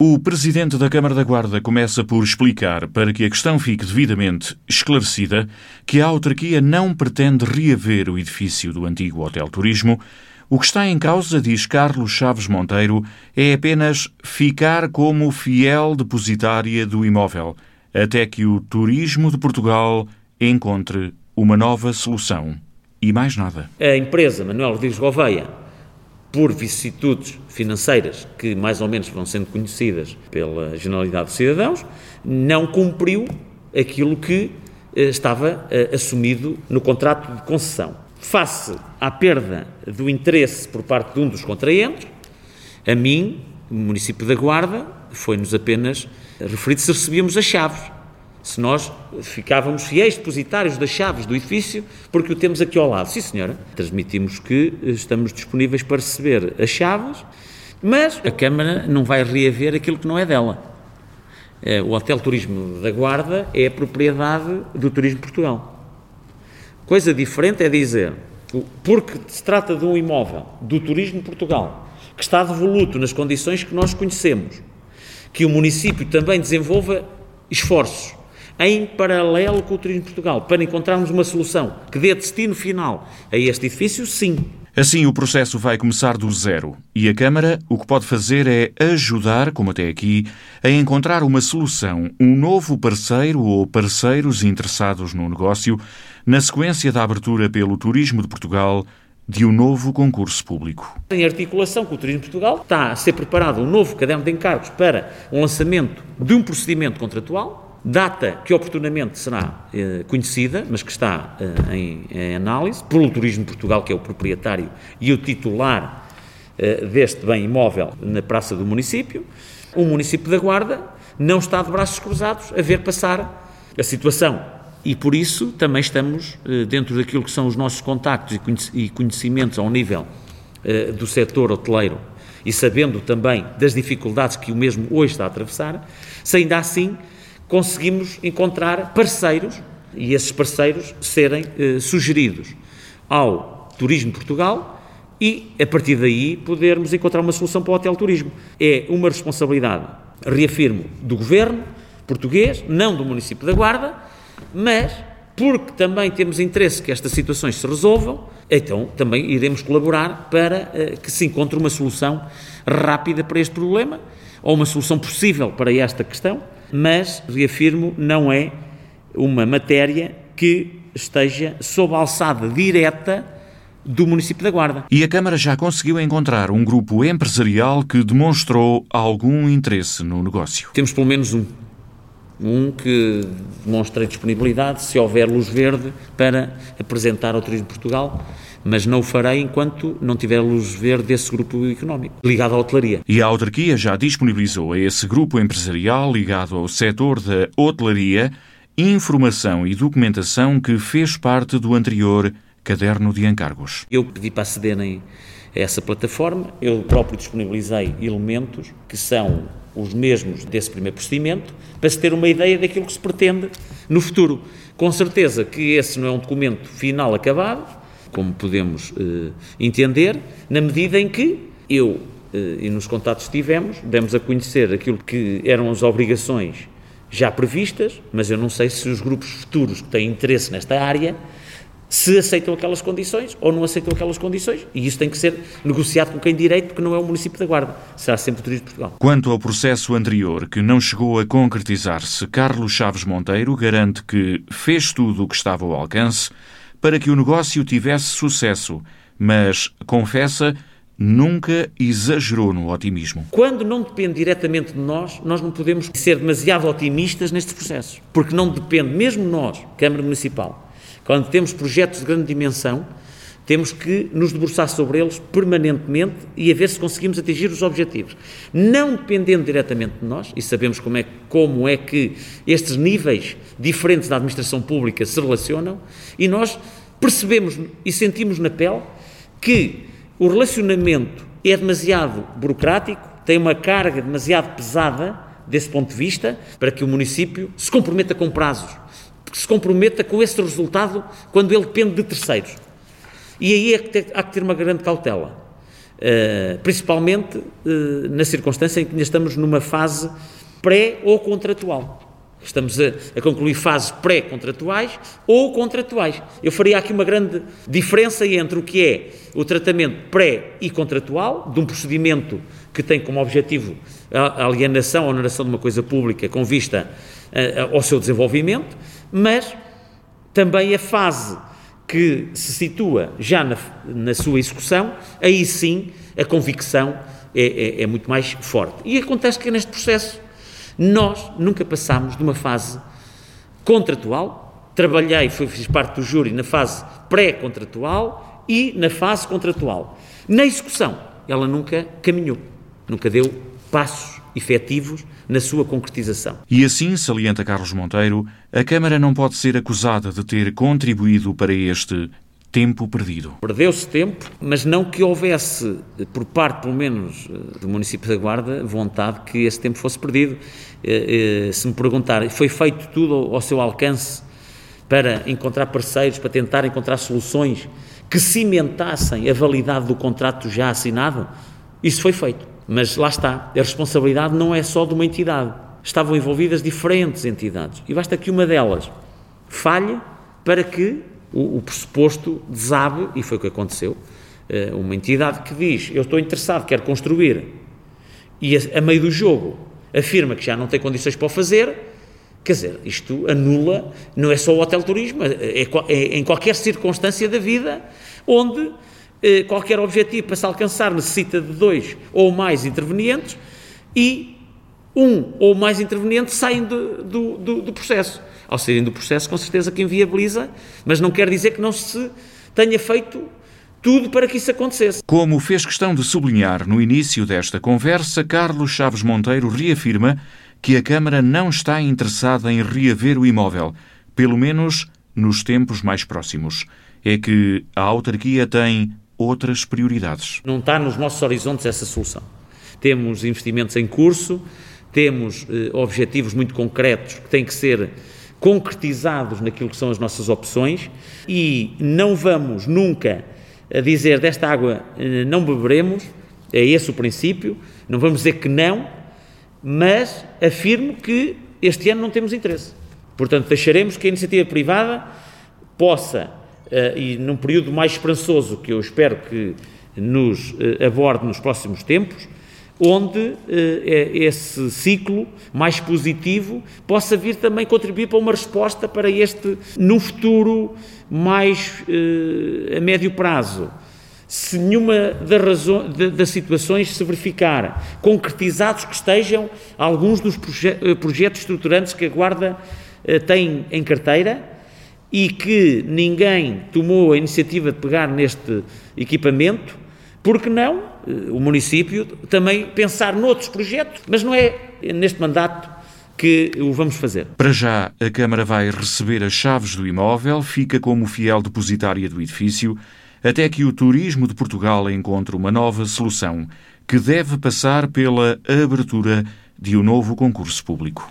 O presidente da Câmara da Guarda começa por explicar, para que a questão fique devidamente esclarecida, que a autarquia não pretende reaver o edifício do antigo Hotel Turismo. O que está em causa, diz Carlos Chaves Monteiro, é apenas ficar como fiel depositária do imóvel, até que o turismo de Portugal encontre uma nova solução. E mais nada. A empresa Manuel Rodrigues Gouveia por vicissitudes financeiras que mais ou menos vão sendo conhecidas pela generalidade dos cidadãos, não cumpriu aquilo que eh, estava eh, assumido no contrato de concessão. Face à perda do interesse por parte de um dos contraentes, a mim, o município da Guarda, foi-nos apenas referido se recebíamos as chaves se nós ficávamos fiéis depositários das chaves do edifício, porque o temos aqui ao lado. Sim, senhora. Transmitimos que estamos disponíveis para receber as chaves, mas a Câmara não vai reaver aquilo que não é dela. É, o Hotel Turismo da Guarda é a propriedade do Turismo Portugal. Coisa diferente é dizer, porque se trata de um imóvel do Turismo Portugal, que está devoluto nas condições que nós conhecemos, que o município também desenvolva esforços em paralelo com o Turismo de Portugal, para encontrarmos uma solução que dê destino final a este edifício, sim. Assim, o processo vai começar do zero e a Câmara o que pode fazer é ajudar, como até aqui, a encontrar uma solução, um novo parceiro ou parceiros interessados no negócio, na sequência da abertura pelo Turismo de Portugal de um novo concurso público. Em articulação com o Turismo de Portugal, está a ser preparado um novo caderno de encargos para o lançamento de um procedimento contratual data que oportunamente será eh, conhecida, mas que está eh, em, em, análise, pelo Turismo Portugal, que é o proprietário e o titular eh, deste bem imóvel na praça do município. O município da Guarda não está de braços cruzados a ver passar a situação. E por isso também estamos, eh, dentro daquilo que são os nossos contactos e conhecimentos ao nível eh, do setor hoteleiro e sabendo também das dificuldades que o mesmo hoje está a atravessar, se ainda assim conseguimos encontrar parceiros e esses parceiros serem eh, sugeridos ao Turismo Portugal e, a partir daí, podermos encontrar uma solução para o hotel turismo. É uma responsabilidade, reafirmo, do governo português, não do município da Guarda, mas porque também temos interesse que estas situações se resolvam, então também iremos colaborar para eh, que se encontre uma solução rápida para este problema, ou uma solução possível para esta questão, mas, reafirmo, não é uma matéria que esteja sob a alçada direta do município da Guarda. E a Câmara já conseguiu encontrar um grupo empresarial que demonstrou algum interesse no negócio. Temos pelo menos um. Um que demonstra disponibilidade, se houver luz verde, para apresentar ao Turismo de Portugal mas não o farei enquanto não tiver luz verde desse grupo económico, ligado à hotelaria. E a autarquia já disponibilizou a esse grupo empresarial ligado ao setor da hotelaria informação e documentação que fez parte do anterior caderno de encargos. Eu pedi para acederem a essa plataforma, eu próprio disponibilizei elementos que são os mesmos desse primeiro procedimento, para se ter uma ideia daquilo que se pretende no futuro. Com certeza que esse não é um documento final acabado, como podemos eh, entender, na medida em que eu eh, e nos contatos que tivemos, demos a conhecer aquilo que eram as obrigações já previstas, mas eu não sei se os grupos futuros que têm interesse nesta área se aceitam aquelas condições ou não aceitam aquelas condições. E isso tem que ser negociado com quem direito, porque não é o município da Guarda, será sempre o Turismo de Portugal. Quanto ao processo anterior, que não chegou a concretizar-se, Carlos Chaves Monteiro garante que fez tudo o que estava ao alcance para que o negócio tivesse sucesso, mas, confessa, nunca exagerou no otimismo. Quando não depende diretamente de nós, nós não podemos ser demasiado otimistas nestes processos, porque não depende, mesmo nós, Câmara Municipal, quando temos projetos de grande dimensão, temos que nos debruçar sobre eles permanentemente e a ver se conseguimos atingir os objetivos. Não dependendo diretamente de nós, e sabemos como é, como é que estes níveis diferentes da administração pública se relacionam, e nós percebemos e sentimos na pele que o relacionamento é demasiado burocrático, tem uma carga demasiado pesada desse ponto de vista, para que o município se comprometa com prazos, se comprometa com esse resultado quando ele depende de terceiros. E aí é que há que ter uma grande cautela. uh, principalmente uh, na circunstância em que ainda estamos numa fase pré ou contratual. Estamos a, a concluir fases pré-contratuais ou contratuais. Eu faria aqui uma grande diferença entre o que é o tratamento pré e contratual, de um procedimento que tem como objetivo a alienação ou oneração de uma coisa pública com vista a, a, ao seu desenvolvimento, mas também a fase que se situa já na, na sua execução, aí sim a convicção é, é, é muito mais forte. E acontece que neste processo nós nunca passámos de uma fase contratual. Trabalhei, fui, fiz parte do júri na fase pré-contratual e na fase contratual. Na execução, ela nunca caminhou, nunca deu passos efetivos na sua concretização. E assim, salienta Carlos Monteiro, a Câmara não pode ser acusada de ter contribuído para este tempo perdido. Perdeu-se tempo, mas não que houvesse, por parte, pelo menos, eh, do município da Guarda, vontade que esse tempo fosse perdido. Eh, eh, se me perguntar, foi feito tudo ao seu alcance para encontrar parceiros, para tentar encontrar soluções que cimentassem a validade do contrato já assinado? Isso foi feito. Mas lá está, a responsabilidade não é só de uma entidade. Estavam envolvidas diferentes entidades. E basta que uma delas falhe para que o, o pressuposto desabe, e foi o que aconteceu. Uh, uma entidade que diz: Eu estou interessado, quero construir, e a, a meio do jogo afirma que já não tem condições para o fazer, quer dizer, isto anula, não é só o hotel turismo, é, é, é em qualquer circunstância da vida onde eh, qualquer objetivo para se alcançar necessita de dois ou mais intervenientes e um ou mais intervenientes saem do, do, do, do processo. Ao saírem do processo, com certeza que inviabiliza, mas não quer dizer que não se tenha feito tudo para que isso acontecesse. Como fez questão de sublinhar no início desta conversa, Carlos Chaves Monteiro reafirma que a Câmara não está interessada em reaver o imóvel, pelo menos nos tempos mais próximos. É que a autarquia tem outras prioridades. Não está nos nossos horizontes essa solução. Temos investimentos em curso, temos eh, objetivos muito concretos que têm que ser concretizados naquilo que são as nossas opções e não vamos nunca a dizer desta água eh, não beberemos, é esse o princípio, não vamos dizer que não, mas afirmo que este ano não temos interesse. Portanto, deixaremos que a iniciativa privada possa, eh, e num período mais esperançoso que eu espero que nos eh, aborde nos próximos tempos, onde eh, esse ciclo mais positivo possa vir também contribuir para uma resposta para este, no futuro mais eh, a médio prazo. Se nenhuma das, situações se verificar, concretizados que estejam alguns dos proje eh, projetos estruturantes que a Guarda eh, tem em carteira e que ninguém tomou a iniciativa de pegar neste equipamento, porque não eh, o município também pensar noutros projetos, mas não é neste mandato que o vamos fazer. Para já, a Câmara vai receber as chaves do imóvel, fica como fiel depositária do edifício, até que o turismo de Portugal encontre uma nova solução, que deve passar pela abertura de um novo concurso público.